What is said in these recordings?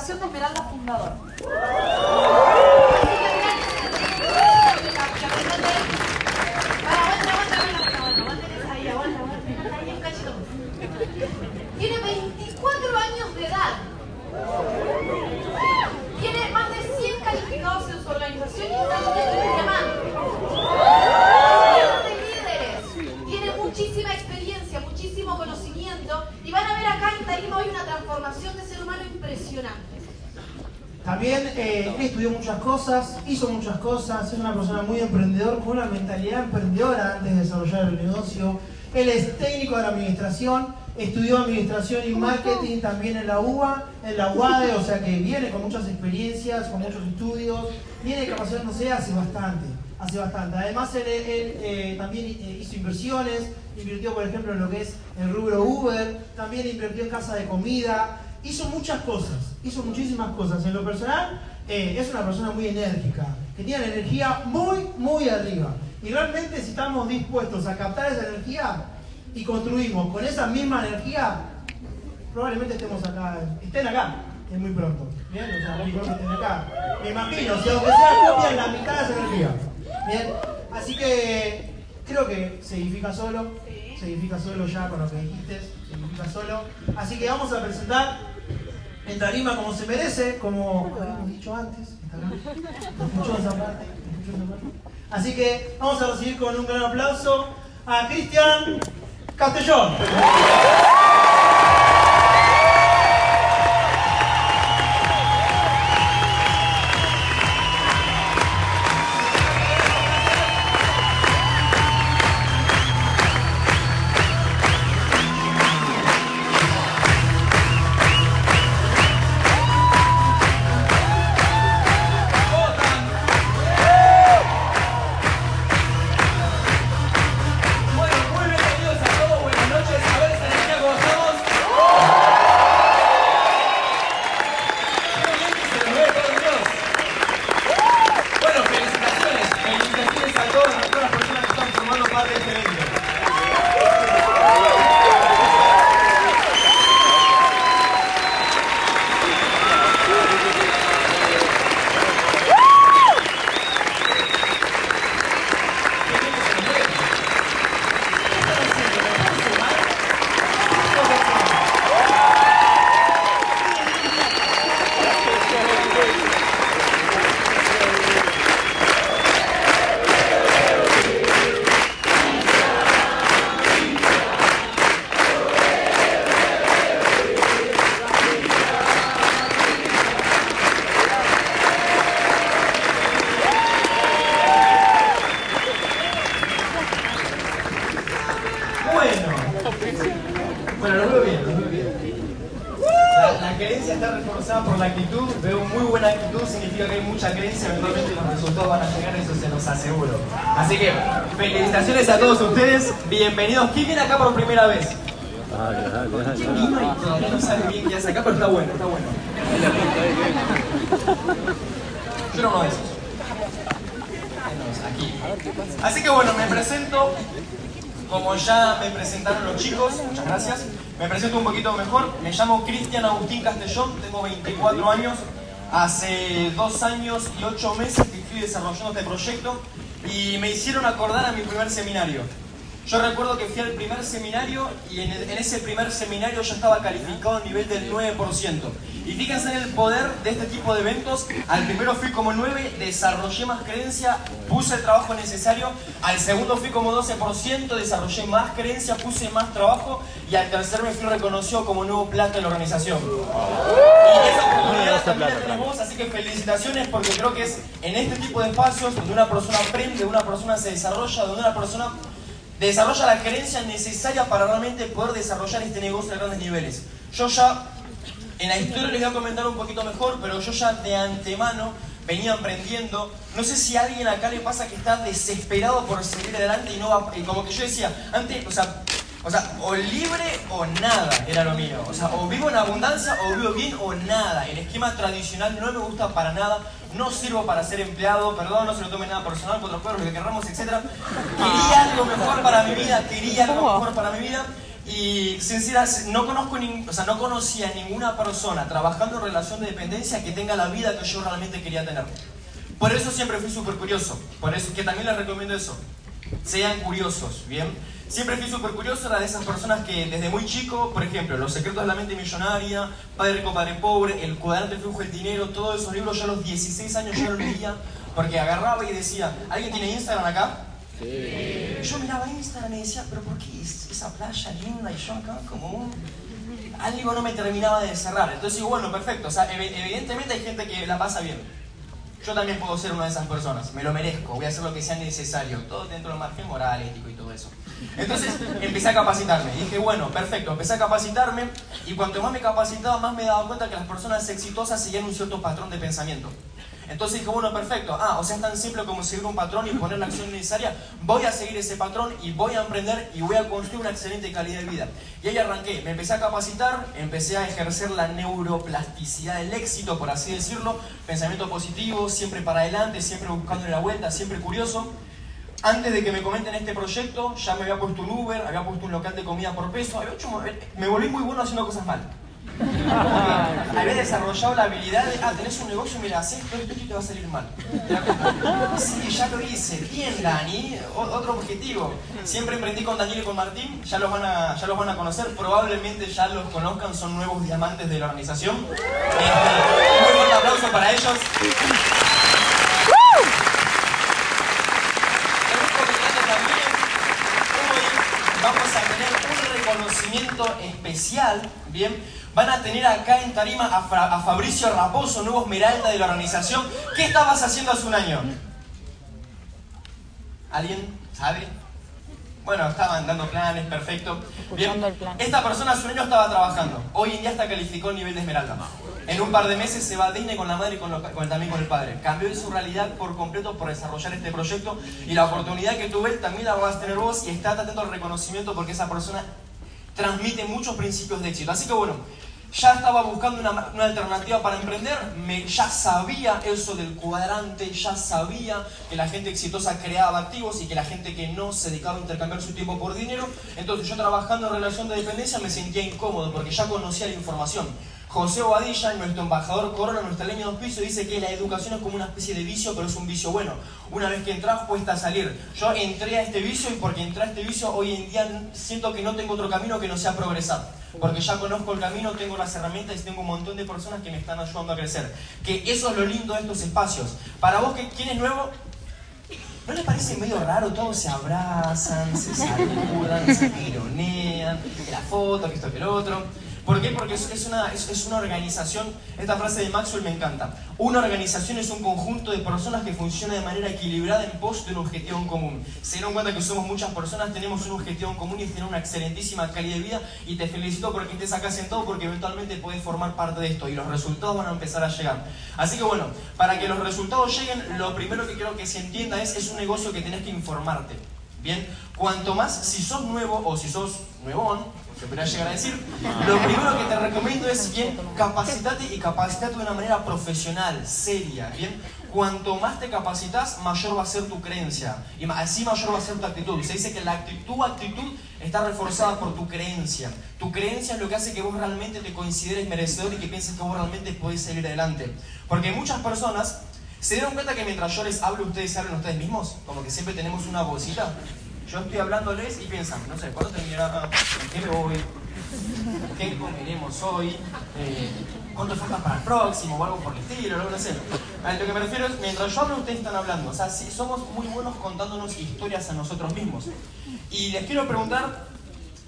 Fundación de Esmeralda Fundador. Tiene 24 años de edad. Tiene más de 100 calificados en su organización y está en diamante. de líderes. Tiene muchísima experiencia, muchísimo conocimiento y van a ver acá en Tarima hoy una transformación de ser humano impresionante. También eh, estudió muchas cosas, hizo muchas cosas, es una persona muy emprendedor, con una mentalidad emprendedora antes de desarrollar el negocio. Él es técnico de la administración, estudió administración y marketing también en la UBA, en la UADE, o sea que viene con muchas experiencias, con muchos estudios, viene capacitándose hace bastante, hace bastante. Además él, él, eh, también eh, hizo inversiones, invirtió por ejemplo en lo que es el rubro Uber, también invirtió en casa de comida, hizo muchas cosas, hizo muchísimas cosas. En lo personal, eh, es una persona muy enérgica, que energía muy, muy arriba. Y realmente si estamos dispuestos a captar esa energía y construimos con esa misma energía, probablemente estemos acá, estén acá, es muy pronto. Bien, o sea, muy pronto estén acá. Me imagino, si aunque sea copian la mitad de esa energía. Bien, así que creo que se edifica solo, se edifica solo ya con lo que dijiste, se edifica solo. Así que vamos a presentar en tarima como se merece, como habíamos dicho antes. Escuchó esa parte, escuchó esa parte. Así que vamos a recibir con un gran aplauso a Cristian Castellón. Mucha creencia, eventualmente los resultados van a llegar, eso se los aseguro. Así que, felicitaciones a todos ustedes, bienvenidos. ¿Quién viene acá por primera vez? ¿Quién vino y todavía no sabe bien qué hace acá, pero está bueno, está bueno. Yo era uno de esos. Aquí. Así que bueno, me presento. Como ya me presentaron los chicos, muchas gracias. Me presento un poquito mejor. Me llamo Cristian Agustín Castellón, tengo 24 años. Hace dos años y ocho meses que estoy desarrollando este proyecto y me hicieron acordar a mi primer seminario. Yo recuerdo que fui al primer seminario y en, en ese primer seminario yo estaba calificado a nivel del 9%. Y fíjense en el poder de este tipo de eventos. Al primero fui como 9, desarrollé más creencia, puse el trabajo necesario. Al segundo fui como 12%, desarrollé más creencia, puse más trabajo. Y al tercer me fui reconocido como nuevo plata en la organización. Y esa oportunidad también la tenemos, así que felicitaciones porque creo que es en este tipo de espacios donde una persona aprende, donde una persona se desarrolla, donde una persona desarrolla la creencia necesaria para realmente poder desarrollar este negocio a grandes niveles. Yo ya, en la historia les voy a comentar un poquito mejor, pero yo ya de antemano venía emprendiendo. No sé si a alguien acá le pasa que está desesperado por seguir adelante y no va, y como que yo decía, antes, o sea, o sea, o libre o nada era lo mío. O sea, o vivo en abundancia o vivo bien o nada. El esquema tradicional no me gusta para nada. No sirvo para ser empleado, perdón, no se lo tomen nada personal, por los lo que querramos, etc. Quería algo mejor para mi vida, quería algo mejor para mi vida. Y sinceramente, no, conozco o sea, no conocía ninguna persona trabajando en relación de dependencia que tenga la vida que yo realmente quería tener. Por eso siempre fui súper curioso. Por eso que también les recomiendo eso. Sean curiosos, ¿bien? Siempre fui súper curioso, era de esas personas que desde muy chico, por ejemplo, Los secretos de la mente millonaria, Padre rico, Padre pobre, El cuadrante flujo del dinero, todos esos libros yo a los 16 años yo los leía porque agarraba y decía, ¿alguien tiene Instagram acá? Sí. Yo miraba Instagram y decía, pero ¿por qué esa playa linda y yo acá como. Algo no me terminaba de cerrar. Entonces digo, bueno, perfecto. O sea, evidentemente hay gente que la pasa bien. Yo también puedo ser una de esas personas. Me lo merezco. Voy a hacer lo que sea necesario. Todo dentro del margen moral, ético y todo eso. Entonces empecé a capacitarme. Dije, bueno, perfecto. Empecé a capacitarme y cuanto más me capacitaba, más me daba cuenta que las personas exitosas seguían un cierto patrón de pensamiento. Entonces dije, bueno, perfecto. Ah, o sea, es tan simple como seguir un patrón y poner la acción necesaria. Voy a seguir ese patrón y voy a emprender y voy a construir una excelente calidad de vida. Y ahí arranqué. Me empecé a capacitar, empecé a ejercer la neuroplasticidad del éxito, por así decirlo. Pensamiento positivo, siempre para adelante, siempre buscando la vuelta, siempre curioso. Antes de que me comenten este proyecto, ya me había puesto un Uber, había puesto un local de comida por peso, había hecho, me volví muy bueno haciendo cosas mal. Había desarrollado la habilidad de, ah, tenés un negocio, mira, haces esto, y te va a salir mal. Sí, ya lo hice. Bien, Dani. otro objetivo. Siempre emprendí con Daniel y con Martín. Ya los, van a, ya los van a conocer. Probablemente ya los conozcan. Son nuevos diamantes de la organización. Este, un fuerte aplauso para ellos. vamos a tener especial, ¿bien? Van a tener acá en Tarima a, Fabricio Raposo, nuevo esmeralda de la organización. ¿Qué estabas haciendo hace un año? ¿Alguien sabe? Bueno, estaban dando planes, perfecto. Bien. Esta persona hace un año estaba trabajando. Hoy en día está calificó el nivel de esmeralda. En un par de meses se va a Disney con la madre y con, con, también con el padre. Cambió su realidad por completo por desarrollar este proyecto y la oportunidad que tuve también la vas a tener vos y está atento al reconocimiento porque esa persona transmite muchos principios de éxito. Así que bueno, ya estaba buscando una, alternativa para emprender, me, ya sabía eso del cuadrante, ya sabía que la gente exitosa creaba activos y que la gente que no se dedicaba a intercambiar su tiempo por dinero. Entonces yo trabajando en relación de dependencia me sentía incómodo porque ya conocía la información. José Obadilla, nuestro embajador Corona, nuestra línea de auspicio, dice que la educación es como una especie de vicio, pero es un vicio bueno. Una vez que entras, cuesta salir. Yo entré a este vicio y porque entré a este vicio, hoy en día siento que no tengo otro camino que no sea progresar. Porque ya conozco el camino, tengo las herramientas y tengo un montón de personas que me están ayudando a crecer. Que eso es lo lindo de estos espacios. Para vos, ¿quién es nuevo? ¿No les parece medio raro? Todos se abrazan, se saludan, se tironean, la foto, que esto, que el otro. ¿Por qué? Porque es, una, es, una organización, esta frase de Maxwell me encanta. Una organización es un conjunto de personas que funciona de manera equilibrada en pos de un objetivo en común. Se dieron cuenta que somos muchas personas, tenemos un objetivo en común y tener una excelentísima calidad de vida y te felicito porque estés acá sentado porque eventualmente puedes formar parte de esto y los resultados van a empezar a llegar. Así que bueno, para que los resultados lleguen, lo primero que quiero que se entienda es, es un negocio que tenés que informarte. Bien, cuanto más, si sos nuevo o si sos nuevón, se podría llegar a decir, lo primero que te recomiendo es bien, capacitate y capacitate de una manera profesional, seria, bien. Cuanto más te capacitas, mayor va a ser tu creencia y así mayor va a ser tu actitud. Se dice que la actitud, tu actitud está reforzada por tu creencia. Tu creencia es lo que hace que vos realmente te consideres merecedor y que pienses que vos realmente podés salir adelante. Porque muchas personas se dieron cuenta que mientras yo les hablo, ustedes hablan ustedes mismos, como que siempre tenemos una bolsita yo estoy hablándoles y piensan, no sé, ¿cuándo terminará? ¿Qué me voy? ¿Qué comeremos hoy? Eh, ¿Cuánto falta para el próximo? O algo por el estilo, no sé. A lo que me refiero es, mientras yo hablo, ustedes están hablando. O sea, si somos muy buenos contándonos historias a nosotros mismos. Y les quiero preguntar,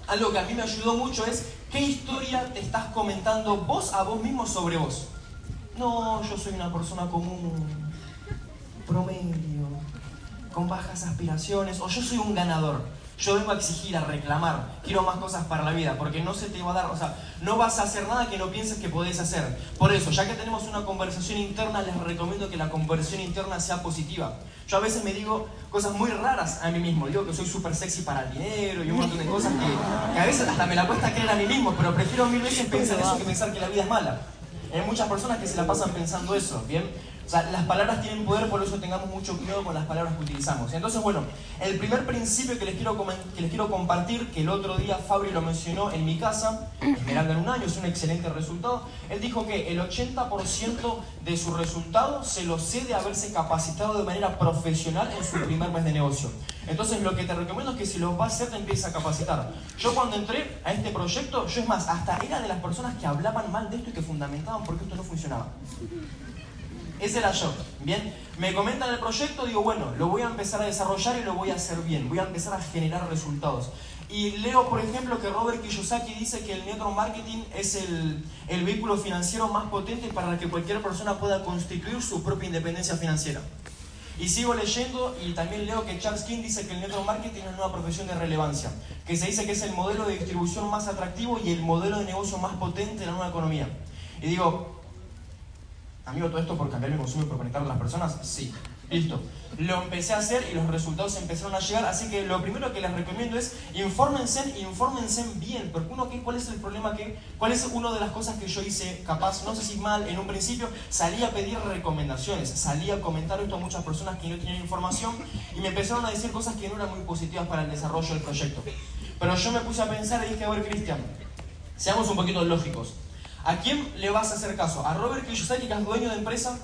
algo que a mí me ayudó mucho es, ¿qué historia te estás comentando vos a vos mismo sobre vos? No, yo soy una persona común, promedio, con bajas aspiraciones, o yo soy un ganador. Yo vengo a exigir, a reclamar, quiero más cosas para la vida, porque no se te va a dar, o sea, no vas a hacer nada que no pienses que podés hacer. Por eso, ya que tenemos una conversación interna, les recomiendo que la conversión interna sea positiva. Yo a veces me digo cosas muy raras a mí mismo, digo que soy súper sexy para el dinero y un montón de cosas que, que, a veces hasta me la cuesta creer a mí mismo, pero prefiero mil veces pensar eso que pensar que la vida es mala. Hay muchas personas que se la pasan pensando eso, ¿bien? Las palabras tienen poder, por eso tengamos mucho cuidado con las palabras que utilizamos. Entonces, bueno, el primer principio que les quiero, que les quiero compartir, que el otro día Fabri lo mencionó en mi casa, Esmeralda en un año, es un excelente resultado, él dijo que el 80% de su resultado se lo cede haberse capacitado de manera profesional en su primer mes de negocio. Entonces, lo que te recomiendo es que si lo vas a hacer, te empieces a capacitar. Yo cuando entré a este proyecto, yo es más, hasta era de las personas que hablaban mal de esto y que fundamentaban por qué esto no funcionaba. Ese era yo. Bien, me comentan el proyecto, digo, bueno, lo voy a empezar a desarrollar y lo voy a hacer bien, voy a empezar a generar resultados. Y leo, por ejemplo, que Robert Kiyosaki dice que el network marketing es el, vehículo financiero más potente para que cualquier persona pueda constituir su propia independencia financiera. Y sigo leyendo y también leo que Charles King dice que el network marketing es una profesión de relevancia, que se dice que es el modelo de distribución más atractivo y el modelo de negocio más potente de la nueva economía. Y digo, Amigo, ¿todo esto por cambiar mi consumo y por conectar a las personas? Sí. Listo. Lo empecé a hacer y los resultados empezaron a llegar, así que lo primero que les recomiendo es infórmense, infórmense bien, porque uno, ¿cuál es el problema que, cuál es una de las cosas que yo hice capaz, no sé si mal en un principio, salí a pedir recomendaciones, salí a comentar esto a muchas personas que no tenían información y me empezaron a decir cosas que no eran muy positivas para el desarrollo del proyecto. Pero yo me puse a pensar y dije, a ver, Cristian, seamos un poquito lógicos. ¿A quién le vas a hacer caso? ¿A Robert Kiyosaki, que es dueño de empresa?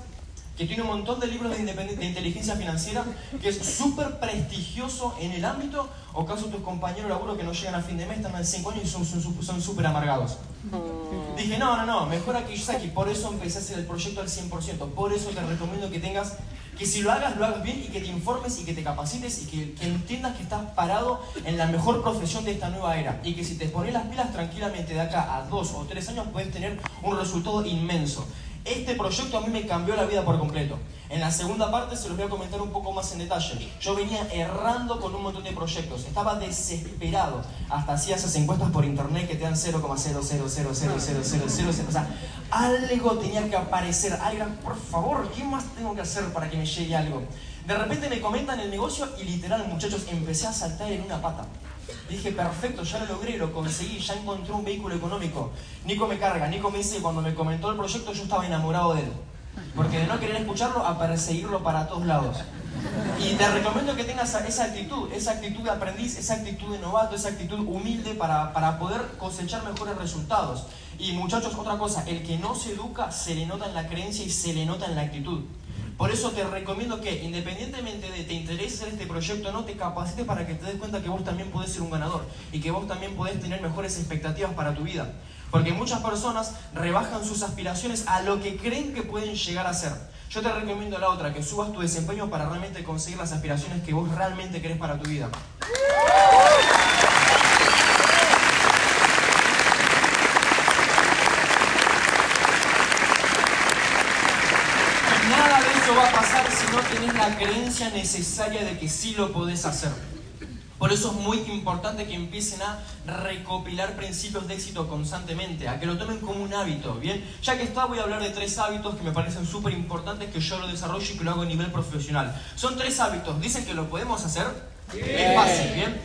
Que tiene un montón de libros de, de inteligencia financiera, que es súper prestigioso en el ámbito, o caso tus compañeros de laburo que no llegan a fin de mes, están en 5 años y son súper amargados. Mm. Dije, no, no, no, mejor a Kiyosaki, por eso empecé a hacer el proyecto al 100%, por eso te recomiendo que tengas, que si lo hagas, lo hagas bien y que te informes y que te capacites y que, que entiendas que estás parado en la mejor profesión de esta nueva era y que si te pones las pilas tranquilamente de acá a dos o tres años puedes tener un resultado inmenso. Este proyecto a mí me cambió la vida por completo. En la segunda parte se los voy a comentar un poco más en detalle. Yo venía errando con un montón de proyectos, estaba desesperado. Hasta hacía esas encuestas por internet que te dan 0,0000000. O sea, algo tenía que aparecer. Alguien, por favor, ¿qué más tengo que hacer para que me llegue algo? De repente me comentan el negocio y literal, muchachos, empecé a saltar en una pata. Dije, perfecto, ya lo logré, lo conseguí, ya encontré un vehículo económico. Nico me carga, Nico me dice cuando me comentó el proyecto yo estaba enamorado de él. Porque de no querer escucharlo a perseguirlo para todos lados. Y te recomiendo que tengas esa actitud, esa actitud de aprendiz, esa actitud de novato, esa actitud humilde para, para poder cosechar mejores resultados. Y muchachos, otra cosa, el que no se educa se le nota en la creencia y se le nota en la actitud. Por eso te recomiendo que, independientemente de te interese este proyecto no, te capacites para que te des cuenta que vos también podés ser un ganador y que vos también podés tener mejores expectativas para tu vida. Porque muchas personas rebajan sus aspiraciones a lo que creen que pueden llegar a ser. Yo te recomiendo la otra, que subas tu desempeño para realmente conseguir las aspiraciones que vos realmente querés para tu vida. Va a pasar si no tenés la creencia necesaria de que sí lo podés hacer. Por eso es muy importante que empiecen a recopilar principios de éxito constantemente, a que lo tomen como un hábito, ¿bien? Ya que está, voy a hablar de tres hábitos que me parecen súper importantes que yo lo desarrollo y que lo hago a nivel profesional. Son tres hábitos, dicen que lo podemos hacer. Es fácil, ¿bien?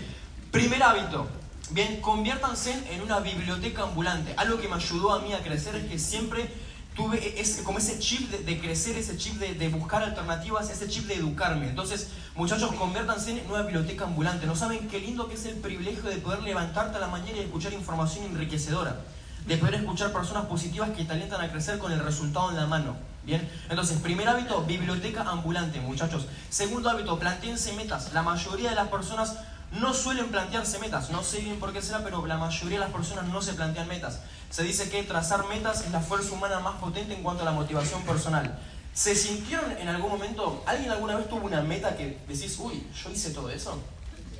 Primer hábito, bien, conviértanse en una biblioteca ambulante. Algo que me ayudó a mí a crecer es que siempre tuve ese, como ese chip de, crecer, ese chip de, buscar alternativas, ese chip de educarme. Entonces, muchachos, conviértanse en una biblioteca ambulante. No saben qué lindo que es el privilegio de poder levantarte a la mañana y escuchar información enriquecedora. De poder escuchar personas positivas que te alientan a crecer con el resultado en la mano. Bien, entonces, primer hábito, biblioteca ambulante, muchachos. Segundo hábito, planteense metas. La mayoría de las personas no suelen plantearse metas. No sé bien por qué será, pero la mayoría de las personas no se plantean metas. Se dice que trazar metas es la fuerza humana más potente en cuanto a la motivación personal. ¿Se sintieron en algún momento, alguien alguna vez tuvo una meta que decís, uy, yo hice todo eso?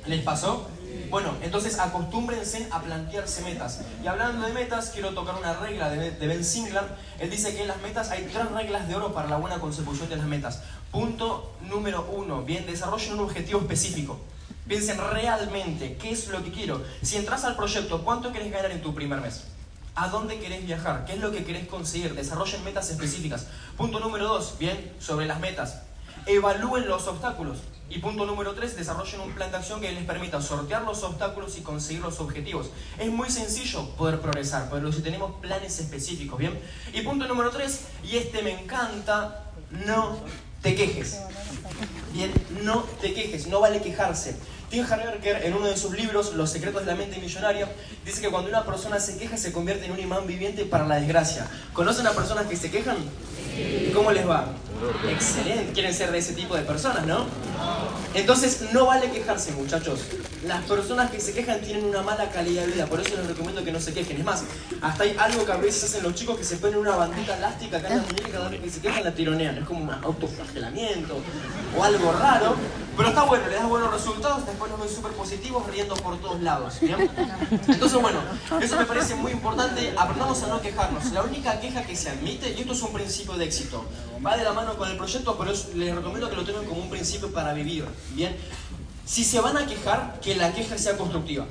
¿Les pasó? Bueno, entonces acostúmbrense a plantearse metas. Y hablando de metas, quiero tocar una regla de Ben Singlar. Él dice que en las metas hay tres reglas de oro para la buena consecución de las metas. Punto número uno, bien, desarrollen un objetivo específico. Piensen realmente qué es lo que quiero. Si entras al proyecto, ¿cuánto querés ganar en tu primer mes? ¿A dónde querés viajar? ¿Qué es lo que querés conseguir? Desarrollen metas específicas. Punto número dos, bien, sobre las metas. Evalúen los obstáculos. Y punto número tres, desarrollen un plan de acción que les permita sortear los obstáculos y conseguir los objetivos. Es muy sencillo poder progresar, pero si tenemos planes específicos, ¿bien? Y punto número tres, y este me encanta, no te quejes. Bien, no te quejes, no vale quejarse. Tim Harberger, en uno de sus libros, Los secretos de la mente millonaria, dice que cuando una persona se queja se convierte en un imán viviente para la desgracia. ¿Conocen a personas que se quejan? ¿Y cómo les va? Excelente, quieren ser de ese tipo de personas, ¿no? Entonces no vale quejarse, muchachos. Las personas que se quejan tienen una mala calidad de vida, por eso les recomiendo que no se quejen. Es más, hasta hay algo que a veces hacen los chicos que se ponen una bandita elástica acá en la muñeca cada vez que se quejan la tironean. Es como un autoflagelamiento o algo raro, pero está bueno, le das buenos resultados, después los ven súper positivos riendo por todos lados. ¿bien? Entonces, bueno, eso me parece muy importante. Aprendamos a no quejarnos. La única queja que se admite, y esto es un principio de éxito, va de la mano con el proyecto, pero les recomiendo que lo tengan como un principio para vivir. Bien, si se van a quejar, que la queja sea constructiva.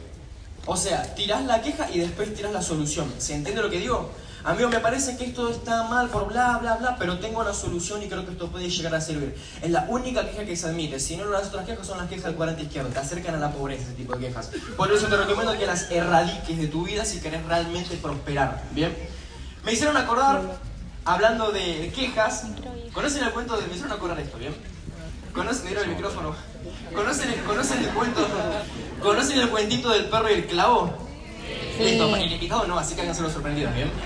O sea, tirás la queja y después tirás la solución. ¿Se entiende lo que digo? Amigo, me parece que esto está mal por bla, bla, bla, pero tengo la solución y creo que esto puede llegar a servir. Es la única queja que se admite. Si no, las otras quejas son las quejas del cuadrante izquierdo. Te acercan a la pobreza ese tipo de quejas. Por eso te recomiendo que las erradiques de tu vida si querés realmente prosperar. ¿Bien? Me hicieron acordar, hablando de quejas, ¿conocen el cuento de... Me hicieron acordar esto, ¿bien? ¿Conocen, el micrófono? ¿Conocen el, ¿Conocen el cuento? ¿Conocen el cuentito del perro y el clavo? Sí. Listo, el invitado no, así que háganse los sorprendidos, ¿bien?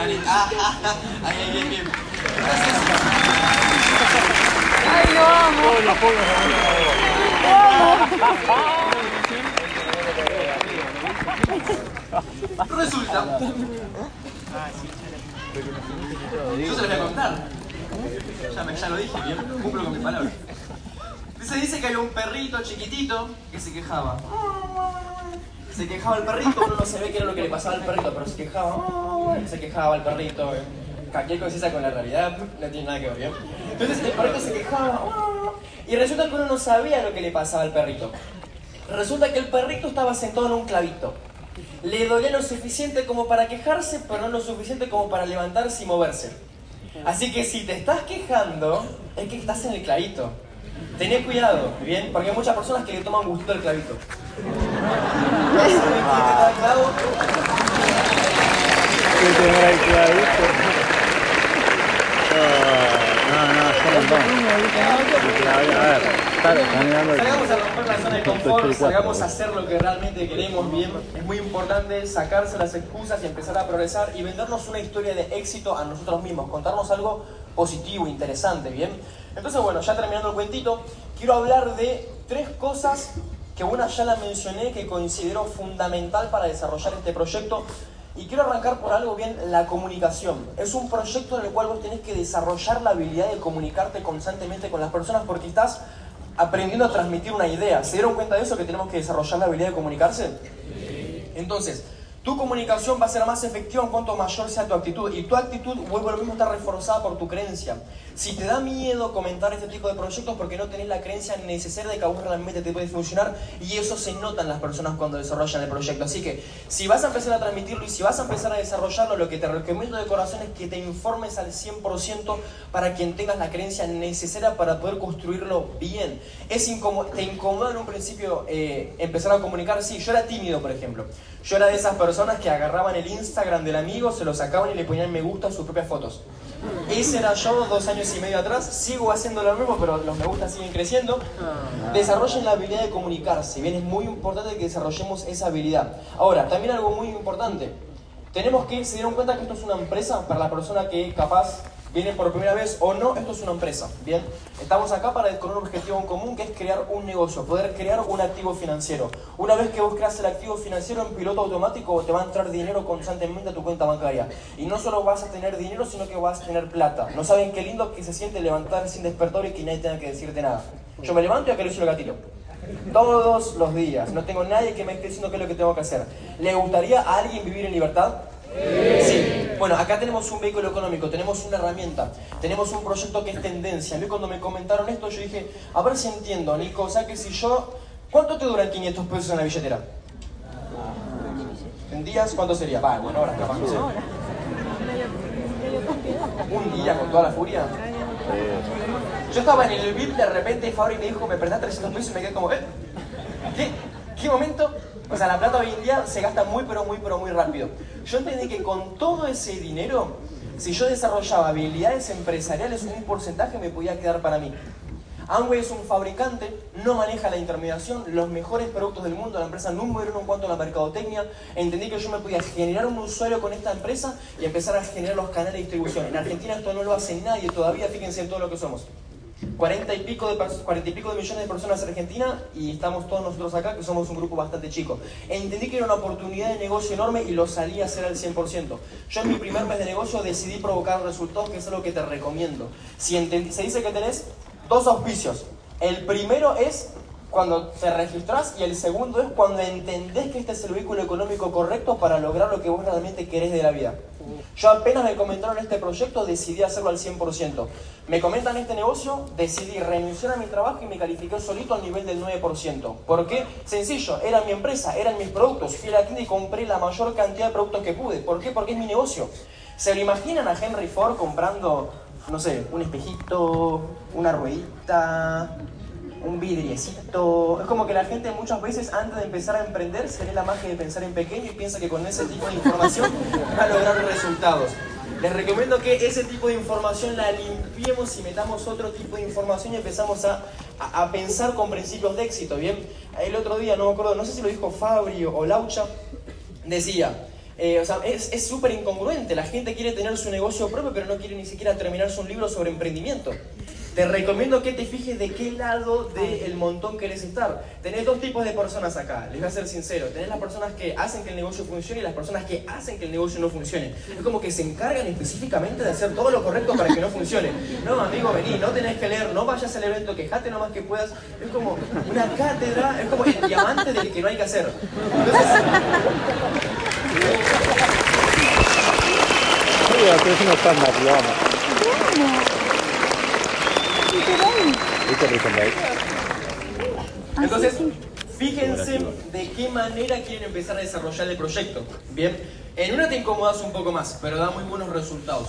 Ah, ah, ah, ahí, bien, bien. ¡Ay, lo amo! Resulta. Yo se lo voy a contar. Ya, me, ya lo dije, bien, cumplo con mi palabra. Se dice que había un perrito chiquitito que se quejaba. Se quejaba el perrito, uno no ve qué era lo que le pasaba al perrito, pero se quejaba. Se quejaba el perrito. Cualquier cosita con la realidad no tiene nada que ver, ¿bien? Entonces el perrito se quejaba. Y resulta que uno no sabía lo que le pasaba al perrito. Resulta que el perrito estaba sentado en un clavito. Le dolía lo suficiente como para quejarse, pero no lo suficiente como para levantarse y moverse. Así que si te estás quejando, es que estás en el clavito. Tené cuidado, ¿bien? Porque hay muchas personas que le toman gustito al clavito. ¿Saben quién te clavo? ¿Qué el clavito? No, no, no, A ver. Salgamos a romper la zona de confort, salgamos a hacer lo que realmente queremos bien. Es muy importante sacarse las excusas y empezar a progresar y vendernos una historia de éxito a nosotros mismos, contarnos algo positivo, interesante, ¿bien? Entonces, bueno, ya terminando el cuentito, quiero hablar de tres cosas que una ya la mencioné que considero fundamental para desarrollar este proyecto y quiero arrancar por algo bien, la comunicación. Es un proyecto en el cual vos tenés que desarrollar la habilidad de comunicarte constantemente con las personas porque estás aprendiendo a transmitir una idea. ¿Se dieron cuenta de eso, que tenemos que desarrollar la habilidad de comunicarse? Entonces, tu comunicación va a ser más efectiva en cuanto mayor sea tu actitud. Y tu actitud, vuelvo a lo mismo, está reforzada por tu creencia. Si te da miedo comentar este tipo de proyectos porque no tenés la creencia necesaria de que a vos realmente te puede funcionar, y eso se nota en las personas cuando desarrollan el proyecto. Así que, si vas a empezar a transmitirlo y si vas a empezar a desarrollarlo, lo que te recomiendo de corazón es que te informes al 100% para quien tengas la creencia necesaria para poder construirlo bien. Es te incomoda en un principio eh, empezar a comunicar. Sí, yo era tímido, por ejemplo. Yo era de esas personas que agarraban el Instagram del amigo, se lo sacaban y le ponían me gusta a sus propias fotos. Ese era yo dos años y medio atrás, sigo haciendo lo mismo, pero los me gusta siguen creciendo. Desarrollen la habilidad de comunicarse, bien, es muy importante que desarrollemos esa habilidad. Ahora, también algo muy importante, tenemos que se dieron cuenta que esto es una empresa para la persona que capaz vienen por primera vez o no, esto es una empresa. Bien, estamos acá para con un objetivo en común que es crear un negocio, poder crear un activo financiero. Una vez que vos creas el activo financiero en piloto automático, te va a entrar dinero constantemente a tu cuenta bancaria. Y no solo vas a tener dinero, sino que vas a tener plata. No saben qué lindo que se siente levantar sin despertar y que nadie tenga que decirte nada. Yo me levanto y acaricio el gatillo. Todos los días. No tengo nadie que me esté diciendo qué es lo que tengo que hacer. ¿Le gustaría a alguien vivir en libertad? Sí. Bueno, acá tenemos un vehículo económico, tenemos una herramienta, tenemos un proyecto que es tendencia. A cuando me comentaron esto, yo dije, a ver si entiendo, Nico, o sea que si yo... ¿Cuánto te duran 500 pesos en la billetera? ¿En días cuánto sería? Va, bueno, ahora capaz no. ¿Un día con toda la furia? Yo estaba en el VIP, de repente Fabri me dijo, me prestás 300 pesos y me quedé como, ¿eh? ¿Qué? ¿Qué momento? O sea, la plata hoy en día se gasta muy, pero muy, pero muy rápido. Yo entendí que con todo ese dinero, si yo desarrollaba habilidades empresariales, un porcentaje me podía quedar para mí. Amway es un fabricante, no maneja la intermediación, los mejores productos del mundo, la empresa número uno en cuanto a la mercadotecnia. Entendí que yo me podía generar un usuario con esta empresa y empezar a generar los canales de distribución. En Argentina esto no lo hace nadie todavía, fíjense en todo lo que somos. 40 y, pico de, 40 y pico de millones de personas en Argentina y estamos todos nosotros acá que somos un grupo bastante chico. Entendí que era una oportunidad de negocio enorme y lo salí a hacer al 100%. Yo en mi primer mes de negocio decidí provocar resultados, que es algo que te recomiendo. Si se dice que tenés dos auspicios. El primero es cuando te registras y el segundo es cuando entendés que este es el vehículo económico correcto para lograr lo que vos realmente querés de la vida. Yo apenas me comentaron este proyecto, decidí hacerlo al 100%. Me comentan este negocio, decidí renunciar a mi trabajo y me califiqué solito al nivel del 9%. ¿Por qué? Sencillo, era mi empresa, eran mis productos. Fui a la tienda y compré la mayor cantidad de productos que pude. ¿Por qué? Porque es mi negocio. ¿Se lo imaginan a Henry Ford comprando no sé, un espejito, una ruedita, un vidriecito. Es como que la gente muchas veces antes de empezar a emprender se lee la magia de pensar en pequeño y piensa que con ese tipo de información va a lograr resultados. Les recomiendo que ese tipo de información la limpiemos y metamos otro tipo de información y empezamos a, a, pensar con principios de éxito, ¿bien? El otro día, no me acuerdo, no sé si lo dijo Fabri o Laucha, decía, eh, o sea, es súper incongruente. La gente quiere tener su negocio propio, pero no quiere ni siquiera terminarse un libro sobre emprendimiento. Te recomiendo que te fijes de qué lado del montón querés estar. Tenés dos tipos de personas acá, les voy a ser sincero. Tenés las personas que hacen que el negocio funcione y las personas que hacen que el negocio no funcione. Es como que se encargan específicamente de hacer todo lo correcto para que no funcione. No, amigo, vení, no tenés que leer, no vayas al evento, quejate nomás que puedas. Es como una cátedra, es como el diamante del que no hay que hacer. Entonces, es una estándar, lo vamos. Entonces, fíjense de qué manera quieren empezar a desarrollar el proyecto. Bien, en una te incomodas un poco más, pero da muy buenos resultados.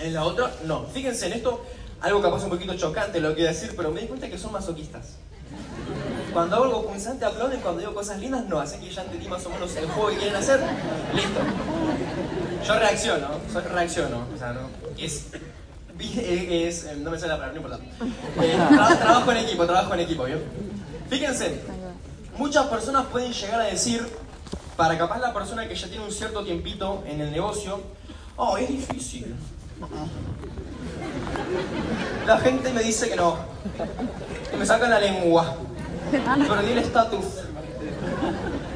En la otra, no. Fíjense en esto, algo capaz un poquito chocante lo que voy a decir, pero me di cuenta que son masoquistas. Cuando hago algo punzante aplauden, cuando digo cosas lindas no, así que ya entendí más o menos el juego que quieren hacer. Listo. Yo reacciono, yo reacciono, o sea, no, es es, eh, no me sale la palabra, no importa. Eh, trabajo en equipo, trabajo en equipo, ¿bien? Fíjense, muchas personas pueden llegar a decir, para capaz la persona que ya tiene un cierto tiempito en el negocio, oh, es difícil. La gente me dice que no, que me sacan la lengua, perdí el estatus.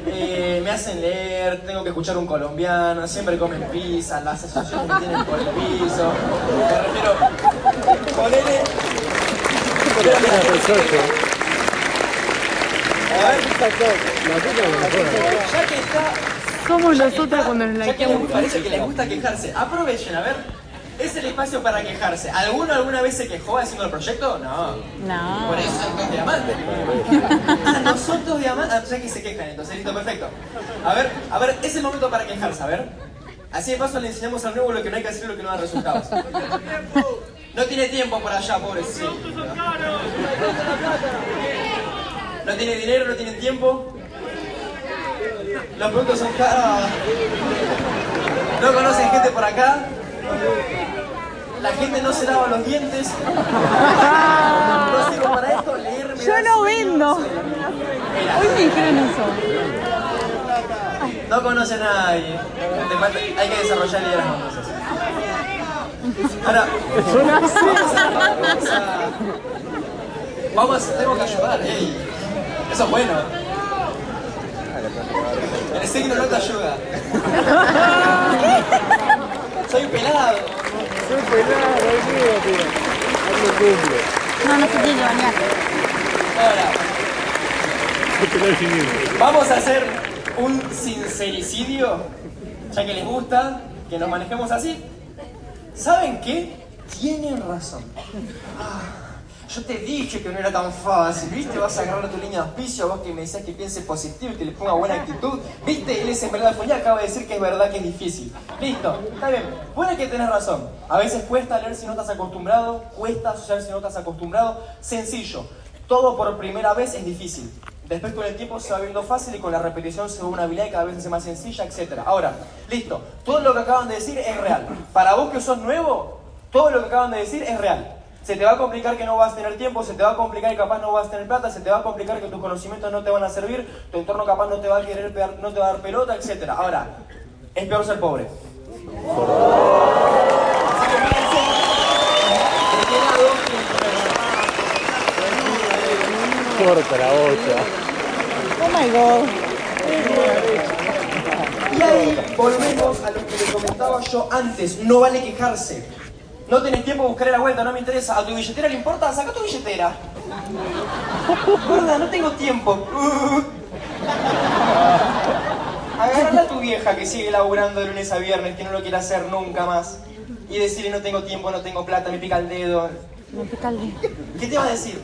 Eh, me hacen leer, tengo que escuchar un colombiano, siempre comen pizza, las asociaciones me tienen por el piso. Me refiero, ponele. A ver, ya que está. Somos cuando nos la Ya que les parece que les gusta quejarse, aprovechen, a ver, es el espacio para quejarse. ¿Alguno alguna vez se quejó haciendo el proyecto? No. No. Por eso son dos diamantes. ah, nosotros diamantes. Ah, ya que se quejan, entonces listo, perfecto. A ver, a ver, es el momento para quejarse, a ver. Así de paso le enseñamos al nuevo lo que no hay que hacer y lo que no da resultados. No tiene tiempo por allá, pobrecito. No tiene dinero, no tiene tiempo. Los productos son caros. No conocen gente por acá. La gente no se lava los dientes. No sirvo para esto, leer Yo no vendo. Hoy me dijeron eso. No conoce a nadie. hay que desarrollar liderazgo entonces. Ahora, vamos a, vamos a, tengo que ayudar, Eso es bueno. El signo no te ayuda. Soy pelado. Soy pelado, tío. No, no se tiene que bañar. Ahora. Vamos a hacer un sincericidio, ya que les gusta que nos manejemos así. ¿Saben qué? Tienen razón. Ah. Yo te dije que no era tan fácil, ¿viste? Vas a agarrar tu línea de auspicio, vos que me decías que piense positivo y que le ponga buena actitud. ¿Viste? Él es en verdad fue acaba de decir que es verdad que es difícil. Listo, está bien. Puede que tenés razón. A veces cuesta leer si no estás acostumbrado, cuesta asociar si no estás acostumbrado. Sencillo. Todo por primera vez es difícil. Después con el tiempo se va viendo fácil y con la repetición se ve una habilidad y cada vez hace más sencilla, etc. Ahora, listo, todo lo que acaban de decir es real. Para vos que sos nuevo, todo lo que acaban de decir es real. Se te va a complicar que no vas a tener tiempo, se te va a complicar que capaz no vas a tener plata, se te va a complicar que tus conocimientos no te van a servir, tu entorno capaz no te va a querer pegar, no te va a dar pelota, etc. Ahora, es peor ser pobre. Así que fíjense, ¿de qué lado Corta la bocha. Oh my god. Y ahí volvemos a lo que le comentaba yo antes, no vale quejarse. No tenés tiempo de buscar la vuelta, no me interesa. ¿A tu billetera le importa? Saca tu billetera. Gorda, no tengo tiempo. Agarrala a tu vieja que sigue laburando de lunes a viernes, que no lo quiere hacer nunca más. Y decirle no tengo tiempo, no tengo plata, me pica el dedo. Me pica el dedo. ¿Qué te va a decir?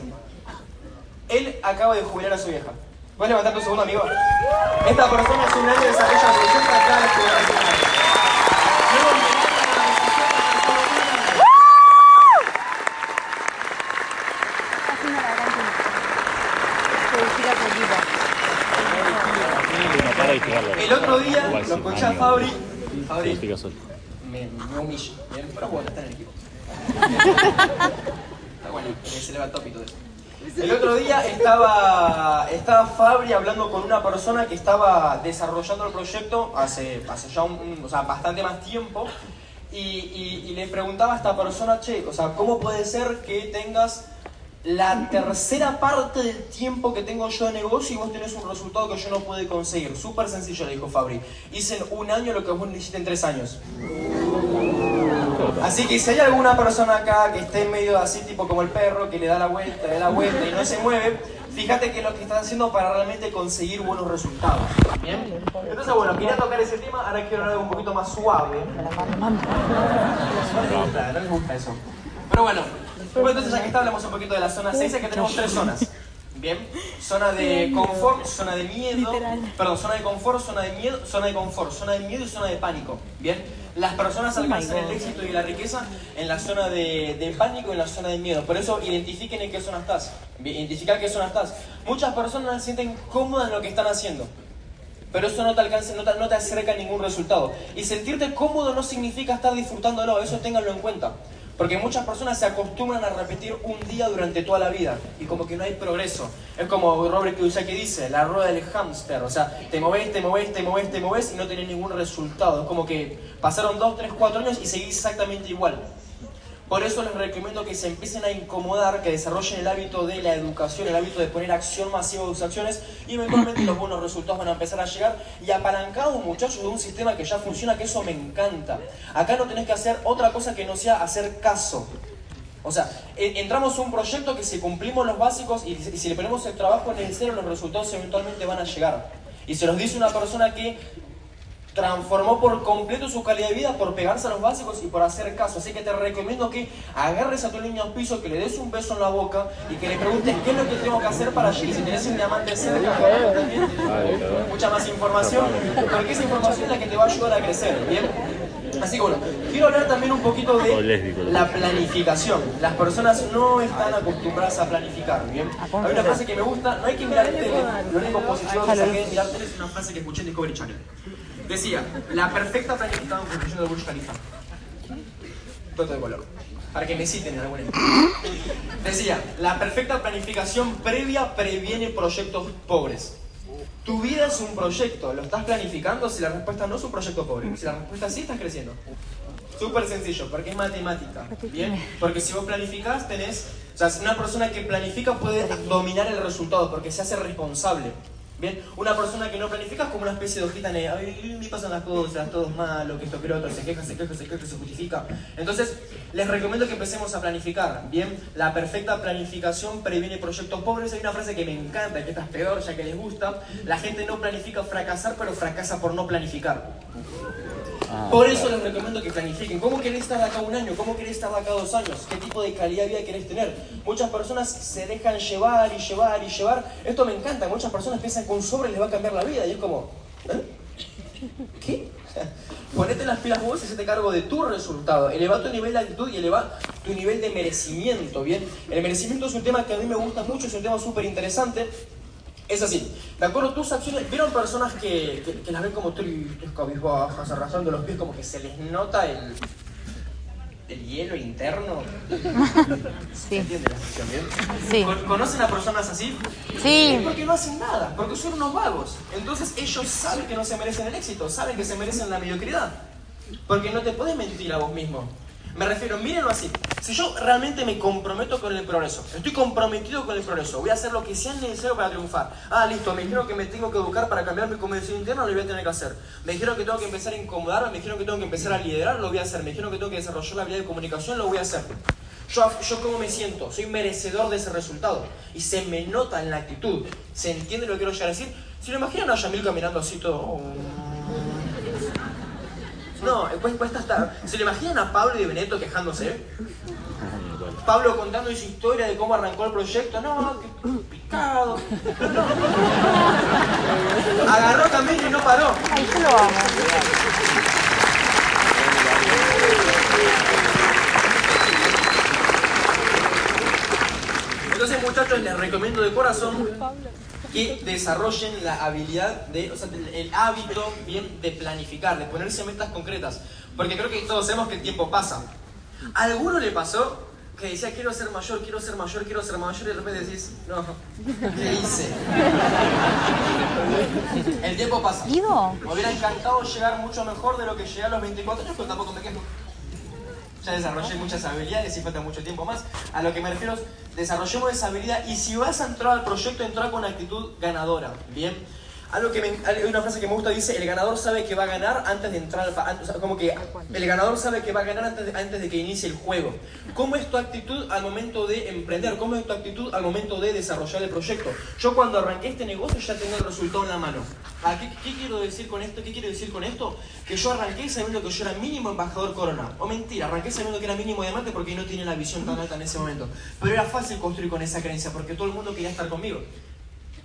Él acaba de jubilar a su vieja. ¿Puedes levantar tu segundo amigo? Esta persona hace un año desarrolla su proyecto acaba de jubilar a su vieja. Luego, Haciendo la gran Producida por Viva. No para de tirarlo. El otro día lo escuché a. Fabri. Fabri me, me humilla. Pero bueno, está en el equipo. Está bueno, que se levantó pito de eso. El otro día estaba, estaba Fabri hablando con una persona que estaba desarrollando el proyecto hace, hace ya un, un- o sea, bastante más tiempo y, y- y le preguntaba a esta persona, che, o sea, ¿cómo puede ser que tengas la tercera parte del tiempo que tengo yo de negocio y vos tenés un resultado que yo no pude conseguir? Súper sencillo, le dijo Fabri. Hice en un año lo que vos necesitas en tres años. Así que si hay alguna persona acá que esté medio así, tipo como el perro, que le da la vuelta, le da la vuelta y no se mueve, fíjate que es lo que estás haciendo para realmente conseguir buenos resultados. ¿Bien? Entonces, bueno, quería tocar ese tema, ahora quiero hablar algo un poquito más suave. No les gusta, no les gusta eso. Pero bueno, bueno, entonces está, hablamos un poquito de la zona 6, que tenemos tres zonas. Bien, zona de confort, zona de miedo, perdón, zona de confort, zona de miedo, zona de confort, zona de miedo y zona de pánico. Bien, las personas alcanzan el éxito y la riqueza en la zona de, de pánico y en la zona de miedo. Por eso identifiquen en qué zona estás. Identificar qué zona estás. Muchas personas se sienten cómodas en lo que están haciendo. Pero eso no te alcanza, no te, no te acerca a ningún resultado. Y sentirte cómodo no significa estar disfrutándolo, eso ténganlo en cuenta. Porque muchas personas se acostumbran a repetir un día durante toda la vida y como que no hay progreso. Es como Robert Kiyosaki dice, la rueda del hámster. O sea, te moves, te moves, te moves, te moves y no tenés ningún resultado. Es como que pasaron 2, 3, 4 años y seguís exactamente igual. Por eso les recomiendo que se empiecen a incomodar, que desarrollen el hábito de la educación, el hábito de poner acción masiva de sus acciones y eventualmente los buenos resultados van a empezar a llegar y apalancados muchachos de un sistema que ya funciona, que eso me encanta. Acá no tenés que hacer otra cosa que no sea hacer caso. O sea, en- entramos a un proyecto que si cumplimos los básicos y si le ponemos el trabajo necesario, los resultados eventualmente van a llegar. Y se los dice una persona que transformó por completo su calidad de vida por pegarse a los básicos y por hacer caso. Así que te recomiendo que agarres a tu niño al piso, que le des un beso en la boca y que le preguntes qué es lo que tengo que hacer para allí. Si tenés un diamante cerca, mucha más información, porque esa información es la que te va a ayudar a crecer. ¿bien? Así que bueno, quiero hablar también un poquito de la planificación. Las personas no están acostumbradas a planificar, ¿bien? Hay una frase que me gusta, no hay que mirar tele. Lo único positivo que saqué de mirar tele es una frase que escuché en Discovery Channel. Decía, la perfecta planificación previa previene proyectos pobres. Tu vida es un proyecto, ¿lo estás planificando? Si la respuesta no es un proyecto pobre, si la respuesta sí estás creciendo. Súper sencillo, porque es matemática, ¿bien? Porque si vos planificás, tenés... Una persona que planifica puede dominar el resultado, porque se hace responsable. Una persona que no planifica es como una especie de hojita negra. Ay, pasan las cosas, todo es malo, que esto, que lo otro, se queja, se queja, se queja, se justifica. Entonces, les recomiendo que empecemos a planificar. Bien, la perfecta planificación previene proyectos pobres. Hay una frase que me encanta, que esta es peor, ya que les gusta. La gente no planifica fracasar, pero fracasa por no planificar. Por eso les recomiendo que planifiquen. ¿Cómo querés estar de acá un año? ¿Cómo querés estar de acá dos años? ¿Qué tipo de calidad de vida querés tener? Muchas personas se dejan llevar y llevar y llevar. Esto me encanta. Muchas personas piensan que un sobre les va a cambiar la vida. Y es como, ¿eh? ¿qué? Ponete las pilas vos y hacete cargo de tu resultado. Eleva tu nivel de actitud y eleva tu nivel de merecimiento, ¿bien? El merecimiento es un tema que a mí me gusta mucho, es un tema súper interesante. Es así. De acuerdo tus acciones, ¿vieron personas que, que, que las ven como tristes, cabizbajas, arrastrando los pies, como que se les nota el, el hielo interno? ¿Se Sí, entiende la expresión bien? Sí. Con- ¿Conocen a personas así? Sí. Es porque no hacen nada, porque son unos vagos. Entonces ellos saben que no se merecen el éxito, saben que se merecen la mediocridad. Porque no te puedes mentir a vos mismo. Me refiero, mírenlo así. Si yo realmente me comprometo con el progreso, estoy comprometido con el progreso, voy a hacer lo que sea necesario para triunfar. Ah, listo, me dijeron que me tengo que educar para cambiar mi convención interna, lo voy a tener que hacer. Me dijeron que tengo que empezar a incomodarme, me dijeron que tengo que empezar a liderar, lo voy a hacer. Me dijeron que tengo que desarrollar la habilidad de comunicación, lo voy a hacer. Yo, yo cómo me siento, soy merecedor de ese resultado. Y se me nota en la actitud. ¿Se entiende lo que quiero llegar a decir? Si lo imaginan a Yamil caminando así todo... No, pues cuesta hasta... ¿Se lo imaginan a Pablo y de Benedetto quejándose? Pablo contando su historia de cómo arrancó el proyecto. No, que picado. No, no. Agarró camino y no paró. Ay, yo lo amo. Entonces, muchachos, les recomiendo de corazón que desarrollen la habilidad de, o sea, el, hábito bien de planificar, de ponerse metas concretas. Porque creo que todos sabemos que el tiempo pasa. ¿A alguno le pasó que decía quiero ser mayor, quiero ser mayor, quiero ser mayor y de repente decís, no, ¿qué hice? El tiempo pasa. Me hubiera encantado llegar mucho mejor de lo que llegué a los 24 años, pero tampoco me quejo. Ya desarrollé muchas habilidades y falta mucho tiempo más. A lo que me refiero es, desarrollemos esa habilidad y si vas a entrar al proyecto, entrar con actitud ganadora. Bien. Algo que me, hay una frase que me gusta dice, el ganador sabe que va a ganar antes de entrar al... pa- antes- o sea, como que el ganador sabe que va a ganar antes de, antes de que inicie el juego. ¿Cómo es tu actitud al momento de emprender? ¿Cómo es tu actitud al momento de desarrollar el proyecto? Yo cuando arranqué este negocio ya tenía el resultado en la mano. ¿A qué, qué quiero decir con esto? ¿Qué quiero decir con esto? Que yo arranqué sabiendo que yo era mínimo embajador corona. O mentira, arranqué sabiendo que era mínimo diamante porque no tenía la visión tan alta en ese momento. Pero era fácil construir con esa creencia porque todo el mundo quería estar conmigo.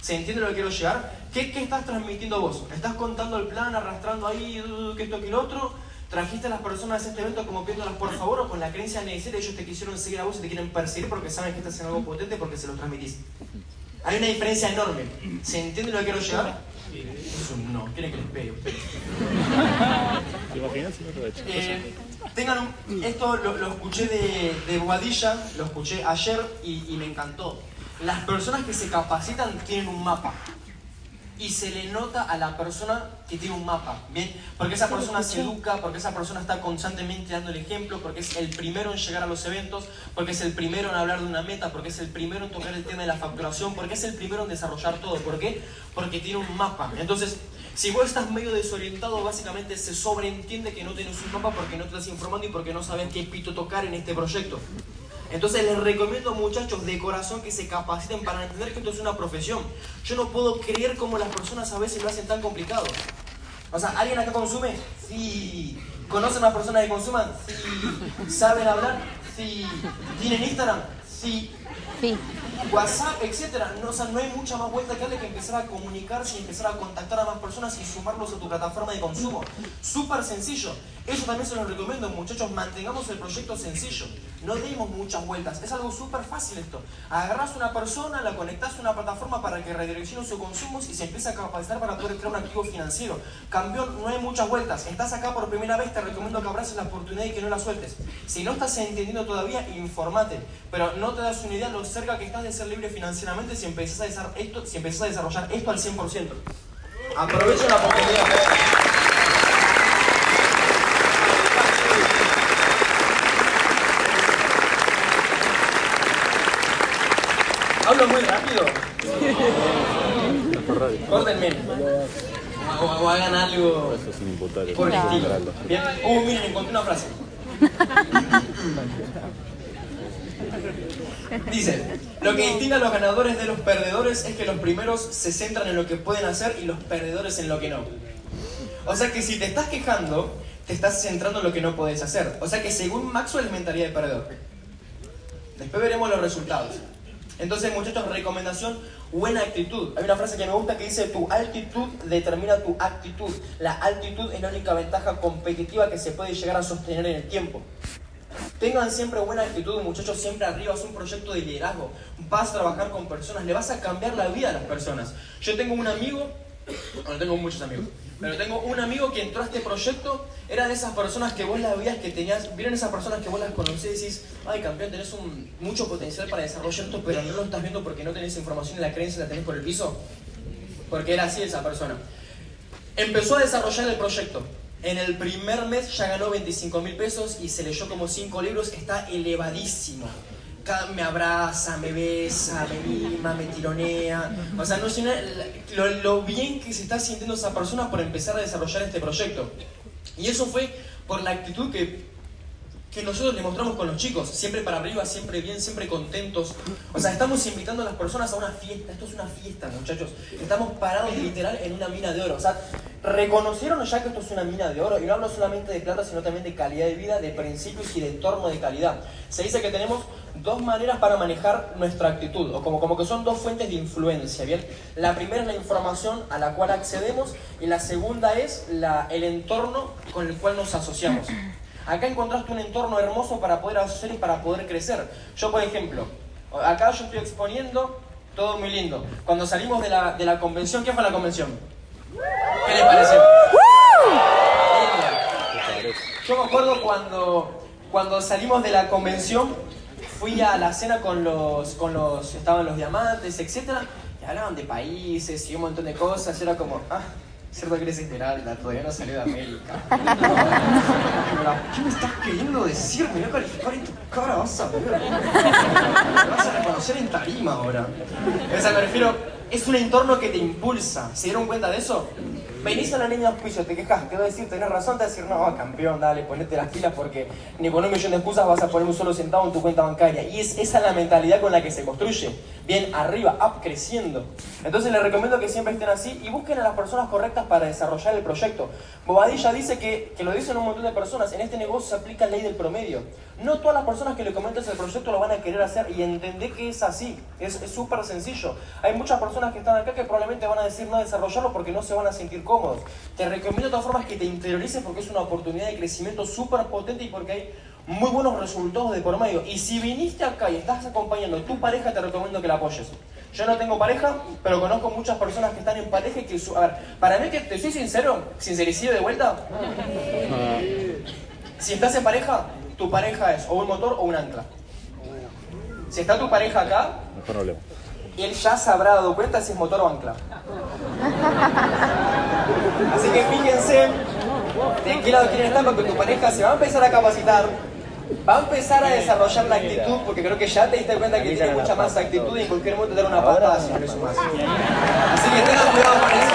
¿Se entiende lo que quiero llegar? ¿Qué, qué estás transmitiendo vos? ¿Estás contando el plan, arrastrando ahí uh, que esto, que lo otro? ¿Trajiste a las personas a este evento como pidiéndolas por favor o con la creencia necesaria? Ellos te quisieron seguir a vos y te quieren perseguir porque saben que estás haciendo algo potente porque se lo transmitís. Hay una diferencia enorme. ¿Se entiende lo que quiero llegar? Es un no. ¿Quieren que les pegue? ¿Te imaginas si no te lo he hecho? Eh, tengan un- esto lo, lo escuché de, de Boadilla, lo escuché ayer y, y me encantó. Las personas que se capacitan tienen un mapa. Y se le nota a la persona que tiene un mapa, ¿bien? Porque esa persona se educa, porque esa persona está constantemente dando el ejemplo, porque es el primero en llegar a los eventos, porque es el primero en hablar de una meta, porque es el primero en tocar el tema de la facturación, porque es el primero en desarrollar todo. ¿Por qué? Porque tiene un mapa. Entonces, si vos estás medio desorientado, básicamente se sobreentiende que no tenés un mapa porque no te estás informando y porque no sabes qué pito tocar en este proyecto. Entonces les recomiendo muchachos de corazón que se capaciten para entender que esto es una profesión. Yo no puedo creer cómo las personas a veces lo hacen tan complicado. O sea, ¿alguien acá consume? Sí. ¿Conocen a las personas que consuman? Sí. ¿Saben hablar? Sí. ¿Tienen Instagram? Sí. Sí. WhatsApp, etcétera. No, o sea, no hay mucha más vuelta que darle que empezar a comunicarse y empezar a contactar a más personas y sumarlos a tu plataforma de consumo. Súper sencillo. Eso también se los recomiendo, muchachos. Mantengamos el proyecto sencillo. No demos muchas vueltas. Es algo súper fácil esto. Agarras una persona, la conectas a una plataforma para que redireccione sus consumos y se empieza a capacitar para poder crear un activo financiero. Campeón, no hay muchas vueltas. Estás acá por primera vez, te recomiendo que abraces la oportunidad y que no la sueltes. Si no estás entendiendo todavía, informate. Pero no te das una idea lo cerca que estás de ser libre financieramente si empezás a desarrollar esto, si empezás a desarrollar esto al 100%. Aprovecha la oportunidad. Hablo muy rápido. Córtenme. O, hagan algo Eso es inimputable. por el estilo. Bien. Uh, miren, encontré una frase. Dice, lo que distingue a los ganadores de los perdedores es que los primeros se centran en lo que pueden hacer y los perdedores en lo que no. O sea que si te estás quejando, te estás centrando en lo que no puedes hacer. O sea que según Maxwell es mentalidad de perdedor. Después veremos los resultados. Entonces, muchachos, recomendación, buena actitud. Hay una frase que me gusta que dice, tu altitud determina tu actitud. La altitud es la única ventaja competitiva que se puede llegar a sostener en el tiempo. Tengan siempre buena actitud, muchachos, siempre arriba, es un proyecto de liderazgo. Vas a trabajar con personas, le vas a cambiar la vida a las personas. Yo tengo un amigo, bueno, tengo muchos amigos, pero tengo un amigo que entró a este proyecto, era de esas personas que vos la veías que tenías, vieron esas personas que vos las conocés y decís, ay campeón, tenés un, mucho potencial para desarrollar esto, pero no lo estás viendo porque no tenés información y la creencia la tenés por el piso. Porque era así esa persona. Empezó a desarrollar el proyecto. En el primer mes ya ganó 25 mil pesos y se leyó como 5 libros, está elevadísimo. Me abraza, me besa, me mima, me tironea. O sea, no lo, lo bien que se está sintiendo esa persona por empezar a desarrollar este proyecto. Y eso fue por la actitud que, que nosotros le mostramos con los chicos. Siempre para arriba, siempre bien, siempre contentos. O sea, estamos invitando a las personas a una fiesta. Esto es una fiesta, muchachos. Estamos parados literal en una mina de oro. O sea, reconocieron ya que esto es una mina de oro. Y no hablo solamente de plata, sino también de calidad de vida, de principios y de entorno de calidad. Se dice que tenemos dos maneras para manejar nuestra actitud, o como, como que son dos fuentes de influencia, ¿bien? La primera es la información a la cual accedemos y la segunda es la, el entorno con el cual nos asociamos. Acá encontraste un entorno hermoso para poder hacer y para poder crecer. Yo, por ejemplo, acá yo estoy exponiendo todo muy lindo. Cuando salimos de la, de la convención, ¿qué fue la convención? ¿Qué les pareció? Yo me acuerdo cuando, cuando salimos de la convención, fui a la cena con los, con los, estaban los diamantes, etcétera, y hablaban de países y un montón de cosas, y era como, ah, cierto que eres esmeralda, todavía no salió de América. ¿Qué me estás queriendo decir? Me voy a calificar en tu cara, vas a ver. Me vas a reconocer en tarima ahora. O sea, me refiero, es un entorno que te impulsa. ¿Se dieron cuenta de eso? Venís a la línea de auspicio, te quejas, te va a decir, tenés razón, te va a decir, no, campeón, dale, ponete las pilas porque ni con un millón de excusas vas a poner un solo centavo en tu cuenta bancaria. Y es esa la mentalidad con la que se construye. Bien arriba, up, creciendo. Entonces les recomiendo que siempre estén así y busquen a las personas correctas para desarrollar el proyecto. Bobadilla dice que, que lo dicen un montón de personas, en este negocio se aplica la ley del promedio. No todas las personas que le comentas el proyecto lo van a querer hacer y entendé que es así. Es súper sencillo. Hay muchas personas que están acá que probablemente van a decir no desarrollarlo porque no se van a sentir cómodos. Te recomiendo de todas formas que te interiorices porque es una oportunidad de crecimiento súper potente y porque hay muy buenos resultados de por medio. Y si viniste acá y estás acompañando a tu pareja, te recomiendo que la apoyes. Yo no tengo pareja, pero conozco muchas personas que están en pareja y que... A ver, para mí que te soy sincero, sincericidio de vuelta, si estás en pareja, tu pareja es o un motor o un ancla. Si está tu pareja acá, no hablemos. él ya se habrá dado cuenta si es motor o ancla. Así que fíjense de qué lado quieren estar porque tu pareja se va a empezar a capacitar, va a empezar a desarrollar la actitud porque creo que ya te diste cuenta que tiene mucha más actitud y en cualquier momento te da una patada si no le sumas. Así que tengan cuidado con eso.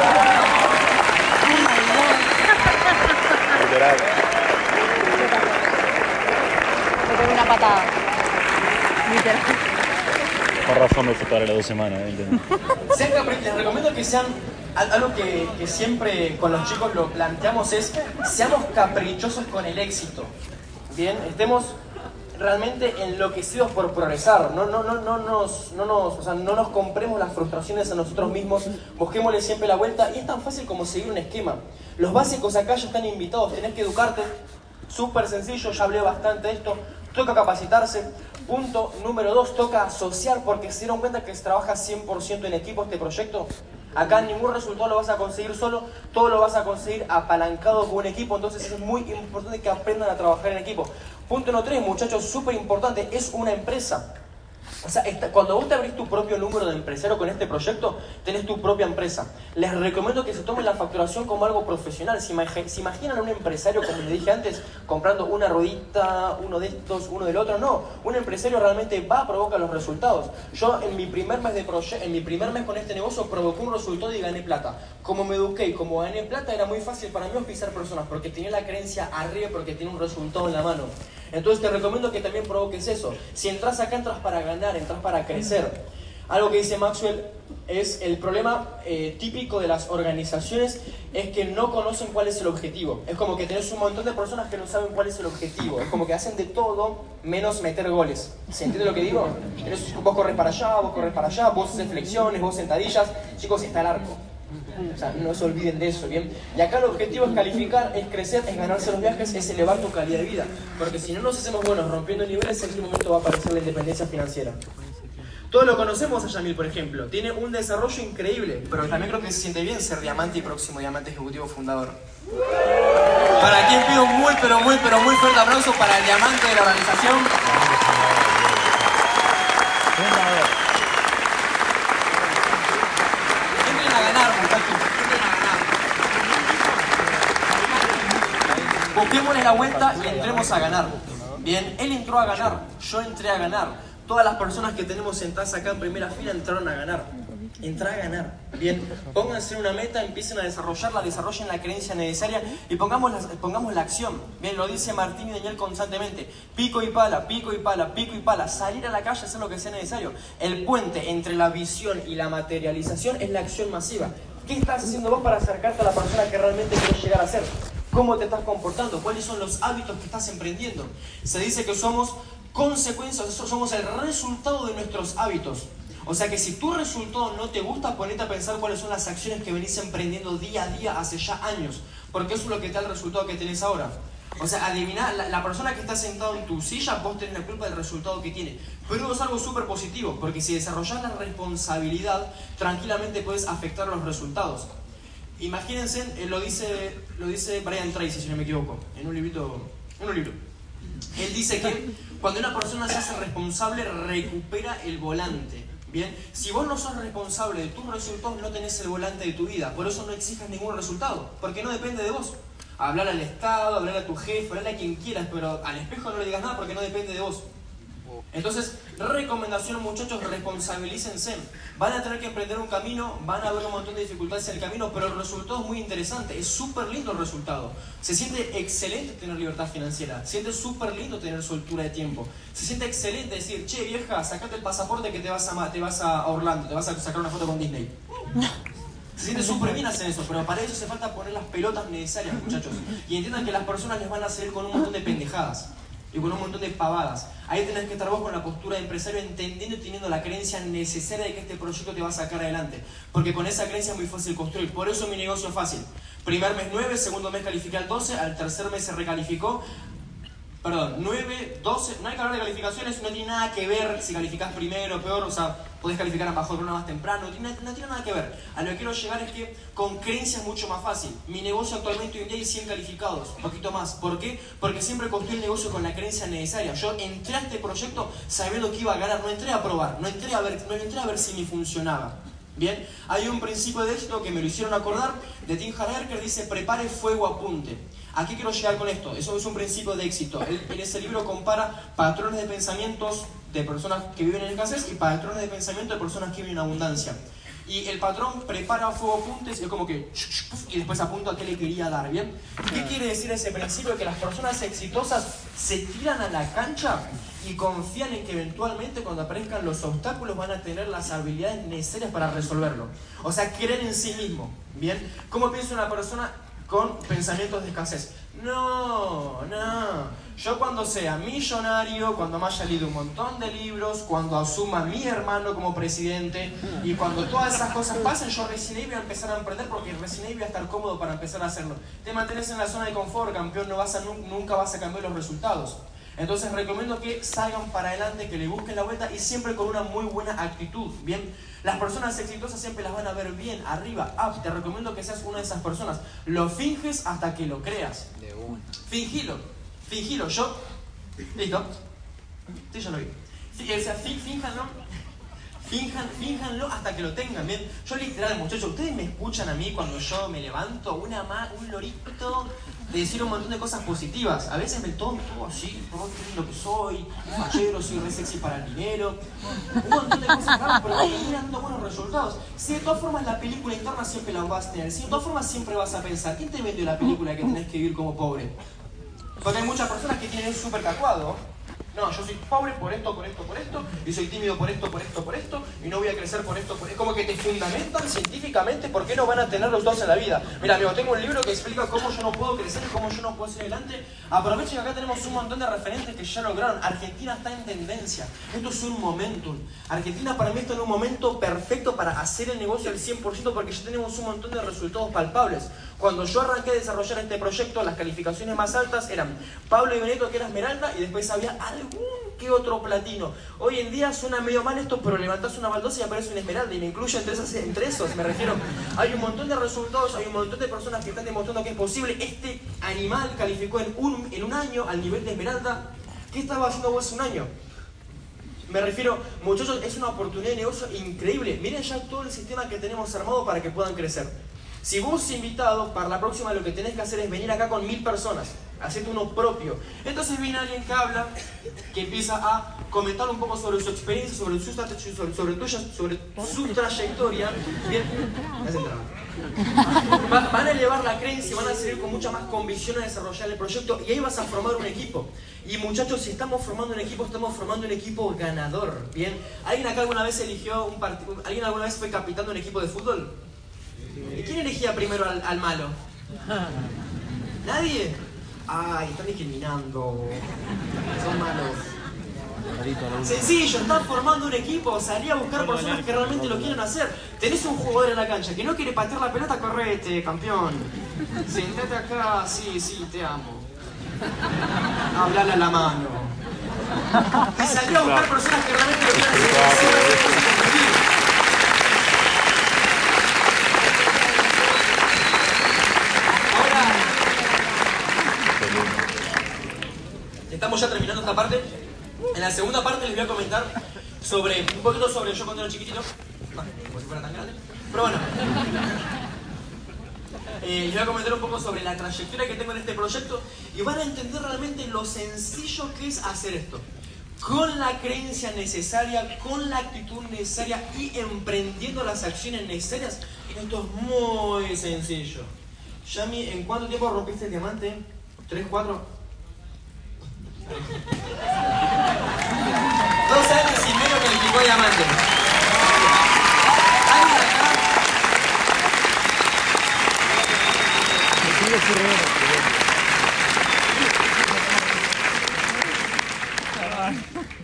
Literal. Me pegó una patada. Literal. Con razón me fue para las dos semanas. ¿eh? capri- les recomiendo que sean algo que, siempre con los chicos lo planteamos es seamos caprichosos con el éxito. Bien, estemos realmente enloquecidos por progresar. No, no, no, no, nos, no, nos, o sea, no nos compremos las frustraciones a nosotros mismos, busquémosle siempre la vuelta y es tan fácil como seguir un esquema. Los básicos acá ya están invitados, tenés que educarte. Súper sencillo, ya hablé bastante de esto. Toca capacitarse. Punto número dos, toca asociar porque se dieron cuenta que se trabaja 100% en equipo este proyecto. Acá ningún resultado lo vas a conseguir solo, todo lo vas a conseguir apalancado con un equipo, entonces es muy importante que aprendan a trabajar en equipo. Punto número tres, muchachos, súper importante, es una empresa. O sea, esta- cuando vos te abrís tu propio número de empresario con este proyecto, tenés tu propia empresa. Les recomiendo que se tomen la facturación como algo profesional. ¿Se, se imaginan a un empresario, como les dije antes, comprando una ruedita, uno de estos, uno del otro? No, un empresario realmente va a provocar los resultados. Yo en mi primer mes de en mi primer mes con este negocio provoqué un resultado y gané plata. Como me eduqué y como gané plata, era muy fácil para mí auspiciar personas porque tenía la creencia arriba porque tiene un resultado en la mano. Entonces te recomiendo que también provoques eso. Si entras acá, entras para ganar, entras para crecer. Algo que dice Maxwell es el problema eh, típico de las organizaciones es que no conocen cuál es el objetivo. Es como que tenés un montón de personas que no saben cuál es el objetivo. Es como que hacen de todo menos meter goles. ¿Se entiende lo que digo? Tenés- vos corres para allá, vos corres para allá, vos haces flexiones, vos sentadillas. Chicos, está el arco. O sea, no se olviden de eso, ¿bien? Y acá el objetivo es calificar, es crecer, es ganarse los viajes, es elevar tu calidad de vida. Porque si no nos hacemos buenos rompiendo niveles, en qué momento va a aparecer la independencia financiera. Todos lo conocemos a Yamil, por ejemplo. Tiene un desarrollo increíble, pero también creo que se siente bien ser diamante y próximo diamante ejecutivo fundador. Para quien pido un muy, pero muy, pero muy fuerte aplauso para el diamante de la organización. Entren a ganar, muchachos. Entren a ganar. Busquémosle la vuelta y entremos a ganar. Bien, él entró a ganar, yo entré a ganar. Todas las personas que tenemos sentadas acá en primera fila entraron a ganar. Entra a ganar. Bien, pónganse una meta, empiecen a desarrollarla, desarrollen la creencia necesaria y pongamos la, pongamos la acción. Bien, lo dice Martín y Daniel constantemente. Pico y pala, pico y pala, pico y pala. Salir a la calle, hacer lo que sea necesario. El puente entre la visión y la materialización es la acción masiva. ¿Qué estás haciendo vos para acercarte a la persona que realmente quieres llegar a ser? ¿Cómo te estás comportando? ¿Cuáles son los hábitos que estás emprendiendo? Se dice que somos consecuencias, somos el resultado de nuestros hábitos. O sea que si tu resultado no te gusta, ponete a pensar cuáles son las acciones que venís emprendiendo día a día hace ya años. Porque eso es lo que te da el resultado que tenés ahora. O sea, adivina, la, la, persona que está sentado en tu silla, vos tenés la culpa del resultado que tiene. Pero es algo súper positivo, porque si desarrollas la responsabilidad, tranquilamente puedes afectar los resultados. Imagínense, eh, lo, dice, lo dice Brian Tracy, si no me equivoco, en un librito, un libro. Él dice que cuando una persona se hace responsable, recupera el volante. Bien, si vos no sos responsable de tus resultados, no tenés el volante de tu vida. Por eso no exijas ningún resultado, porque no depende de vos. Hablar al Estado, hablar a tu jefe, hablar a quien quieras, pero al espejo no le digas nada porque no depende de vos. Entonces, recomendación muchachos, responsabilícense. Van a tener que emprender un camino, van a haber un montón de dificultades en el camino, pero el resultado es muy interesante, es súper lindo el resultado. Se siente excelente tener libertad financiera, se siente súper lindo tener soltura de tiempo, se siente excelente decir, che vieja, sacate el pasaporte que te vas a, te vas a Orlando, te vas a sacar una foto con Disney. Se siente súper bien hacer eso, pero para eso hace falta poner las pelotas necesarias, muchachos. Y entiendan que las personas les van a salir con un montón de pendejadas y con un montón de pavadas. Ahí tenés que estar vos con la postura de empresario entendiendo y teniendo la creencia necesaria de que este proyecto te va a sacar adelante. Porque con esa creencia es muy fácil construir. Por eso mi negocio es fácil. Primer mes 9, segundo mes califiqué al 12, al tercer mes se recalificó. Perdón, 9, 12, no hay que hablar de calificaciones, no tiene nada que ver si calificás primero o peor, o sea, podés calificar a mejor una más temprano, no tiene, nada que ver. A lo que quiero llegar es que con creencia es mucho más fácil. Mi negocio actualmente hoy en día hay 100 calificados, un poquito más. ¿Por qué? Porque siempre construí el negocio con la creencia necesaria. Yo entré a este proyecto sabiendo que iba a ganar, no entré a probar, no entré a ver, no entré a ver si me funcionaba. Bien, hay un principio de éxito que me lo hicieron acordar de Tim Harker dice prepare fuego apunte. ¿A qué quiero llegar con esto? Eso es un principio de éxito. Él en ese libro compara patrones de pensamientos de personas que viven en escasez y patrones de pensamiento de personas que viven en abundancia. Y el patrón prepara fuego apuntes y es como que y después apunto a qué le quería dar, ¿bien? ¿Qué quiere decir ese principio? Que las personas exitosas se tiran a la cancha y confían en que eventualmente cuando aparezcan los obstáculos van a tener las habilidades necesarias para resolverlo. O sea, creen en sí mismo, ¿bien? ¿Cómo piensa una persona con pensamientos de escasez? No, no. Yo cuando sea millonario, cuando me haya leído un montón de libros, cuando asuma mi hermano como presidente y cuando todas esas cosas pasen, yo recién ahí voy a empezar a emprender porque recién ahí voy a estar cómodo para empezar a hacerlo. Te mantienes en la zona de confort, campeón, no vas a, nunca vas a cambiar los resultados. Entonces recomiendo que salgan para adelante, que le busquen la vuelta y siempre con una muy buena actitud. Bien, las personas exitosas siempre las van a ver bien, arriba, up. Te recomiendo que seas una de esas personas. Lo finges hasta que lo creas. Fingilo, fingilo. Yo, listo. Sí, yo lo vi. O sea, fínjanlo, finjan, fínjanlo hasta que lo tengan bien. Yo literal, muchachos, ustedes me escuchan a mí cuando yo me levanto, una ma, un lorito de decir un montón de cosas positivas. A veces me tomo todo así, todo lo que soy, fachero, soy re sexy para el dinero. Un montón de cosas raras, pero terminan dando buenos resultados. Si de todas formas la película interna siempre la vas a tener, si de todas formas siempre vas a pensar, ¿quién te vendió la película que tenés que vivir como pobre? Porque hay muchas personas que tienen súper cacuado No, yo soy pobre por esto, por esto, por esto, y soy tímido por esto, por esto, por esto, y no voy a crecer por esto, por Es como que te fundamentan científicamente por qué no van a tener los dos en la vida. Mira, amigo, tengo un libro que explica cómo yo no puedo crecer y cómo yo no puedo seguir adelante. Aprovechen que acá tenemos un montón de referentes que ya lograron. Argentina está en tendencia. Esto es un momentum. Argentina para mí está en un momento perfecto para hacer el negocio al 100% porque ya tenemos un montón de resultados palpables. Cuando yo arranqué a desarrollar este proyecto, las calificaciones más altas eran Pablo y Benito, que era Esmeralda, y después había algún que otro platino. Hoy en día suena medio mal esto, pero levantás una baldosa y aparece una Esmeralda, y me incluyo entre, esos, me refiero. Hay un montón de resultados, hay un montón de personas que están demostrando que es posible. Este animal calificó en un, en un año al nivel de Esmeralda. ¿Qué estaba haciendo vos un año? Me refiero, muchachos, es una oportunidad de negocio increíble. Miren ya todo el sistema que tenemos armado para que puedan crecer. Si vos invitado, para la próxima lo que tenés que hacer es venir acá con mil personas, hacerte uno propio. Entonces viene alguien que habla, que empieza a comentar un poco sobre su experiencia, sobre su, sobre, sobre, tuya, sobre su trayectoria. Bien, van a elevar la creencia, van a seguir con mucha más convicción a desarrollar el proyecto y ahí vas a formar un equipo. Y muchachos, si estamos formando un equipo, estamos formando un equipo ganador. Bien, ¿alguien acá alguna vez eligió un partido? ¿Alguien alguna vez fue capitán de un equipo de fútbol? ¿Y quién elegía primero al, malo? ¿Nadie? Ay, están discriminando. Son malos. Sencillo, estás formando un equipo, salí a buscar personas que realmente lo quieren hacer. Tenés un jugador en la cancha que no quiere patear la pelota, correte, campeón. Sentate acá, sí, sí, te amo. Hablale a la mano. Y salí a buscar personas que realmente lo quieren hacer. Estamos ya terminando esta parte. En la segunda parte les voy a comentar sobre un poquito sobre yo cuando era chiquitito. como si fuera tan grande. Pero bueno. Eh, les voy a comentar un poco sobre la trayectoria que tengo en este proyecto y van a entender realmente lo sencillo que es hacer esto. Con la creencia necesaria, con la actitud necesaria y emprendiendo las acciones necesarias. Esto es muy sencillo. Yami, ¿en cuánto tiempo rompiste el diamante? ¿Tres, cuatro? Dos años y medio calificó diamante.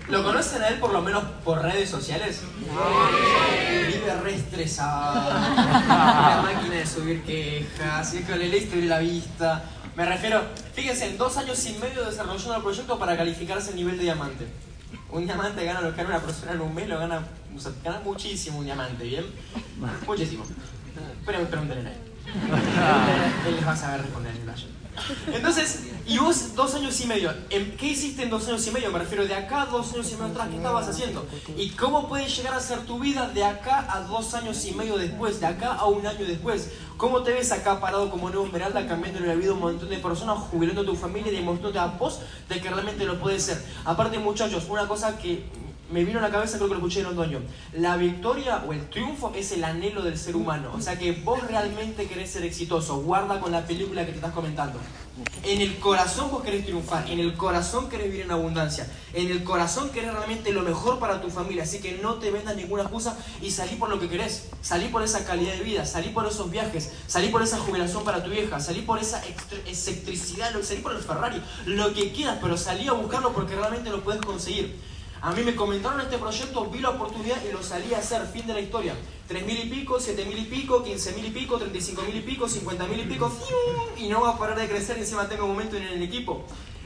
¿Lo conocen a él por lo menos por redes sociales? Vive re estresado. La máquina de subir quejas, y es que le leíste la vista. Me refiero, fíjense, en dos años y medio desarrollando el proyecto para calificarse el nivel de diamante. Un diamante gana lo que gana una persona en un mes, lo gana, o sea, gana muchísimo un diamante, ¿bien? Muchísimo. Pero pregúntenle a él. Él les va a saber responder en el entonces, y vos dos años y medio, ¿qué hiciste en dos años y medio? Me refiero de acá a dos años y medio atrás, ¿qué estabas haciendo? ¿Y cómo puede llegar a ser tu vida de acá a dos años y medio después, de acá a un año después? ¿Cómo te ves acá parado como nuevo Esmeralda, cambiando la vida a un montón de personas, jubilando a tu familia y demostrándote a vos de que realmente lo puedes ser? Aparte, muchachos, una cosa que me vino a la cabeza, creo que lo escuché en Londoño. La victoria o el triunfo es el anhelo del ser humano. O sea que vos realmente querés ser exitoso. Guarda con la película que te estás comentando. En el corazón vos querés triunfar. En el corazón querés vivir en abundancia. En el corazón querés realmente lo mejor para tu familia. Así que no te vendas ninguna excusa y salí por lo que querés. Salí por esa calidad de vida. Salí por esos viajes. Salí por esa jubilación para tu vieja. Salí por esa excentricidad. Salí por el Ferrari. Lo que quieras, pero salí a buscarlo porque realmente lo puedes conseguir. A mí me comentaron este proyecto, vi la oportunidad y lo salí a hacer, fin de la historia. Tres mil y pico, siete mil y pico, quince mil y pico, treinta y cinco mil y pico, cincuenta mil y pico, y no va a parar de crecer y encima tengo momento en el equipo.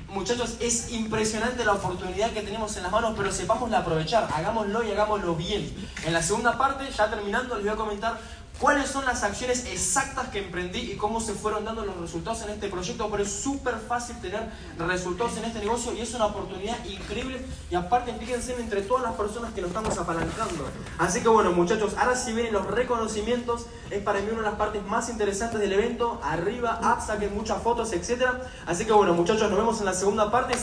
Muchachos, es impresionante la oportunidad que tenemos en las manos, pero sepámosla aprovechar, hagámoslo y hagámoslo bien. En la segunda parte, ya terminando, les voy a comentar cuáles son las acciones exactas que emprendí y cómo se fueron dando los resultados en este proyecto, pero es súper fácil tener resultados en este negocio y es una oportunidad increíble y aparte fíjense entre todas las personas que nos estamos apalancando. Así que bueno muchachos, ahora si vienen los reconocimientos, es para mí una de las partes más interesantes del evento, arriba, up, saquen muchas fotos, etc. Así que bueno muchachos, nos vemos en la segunda parte.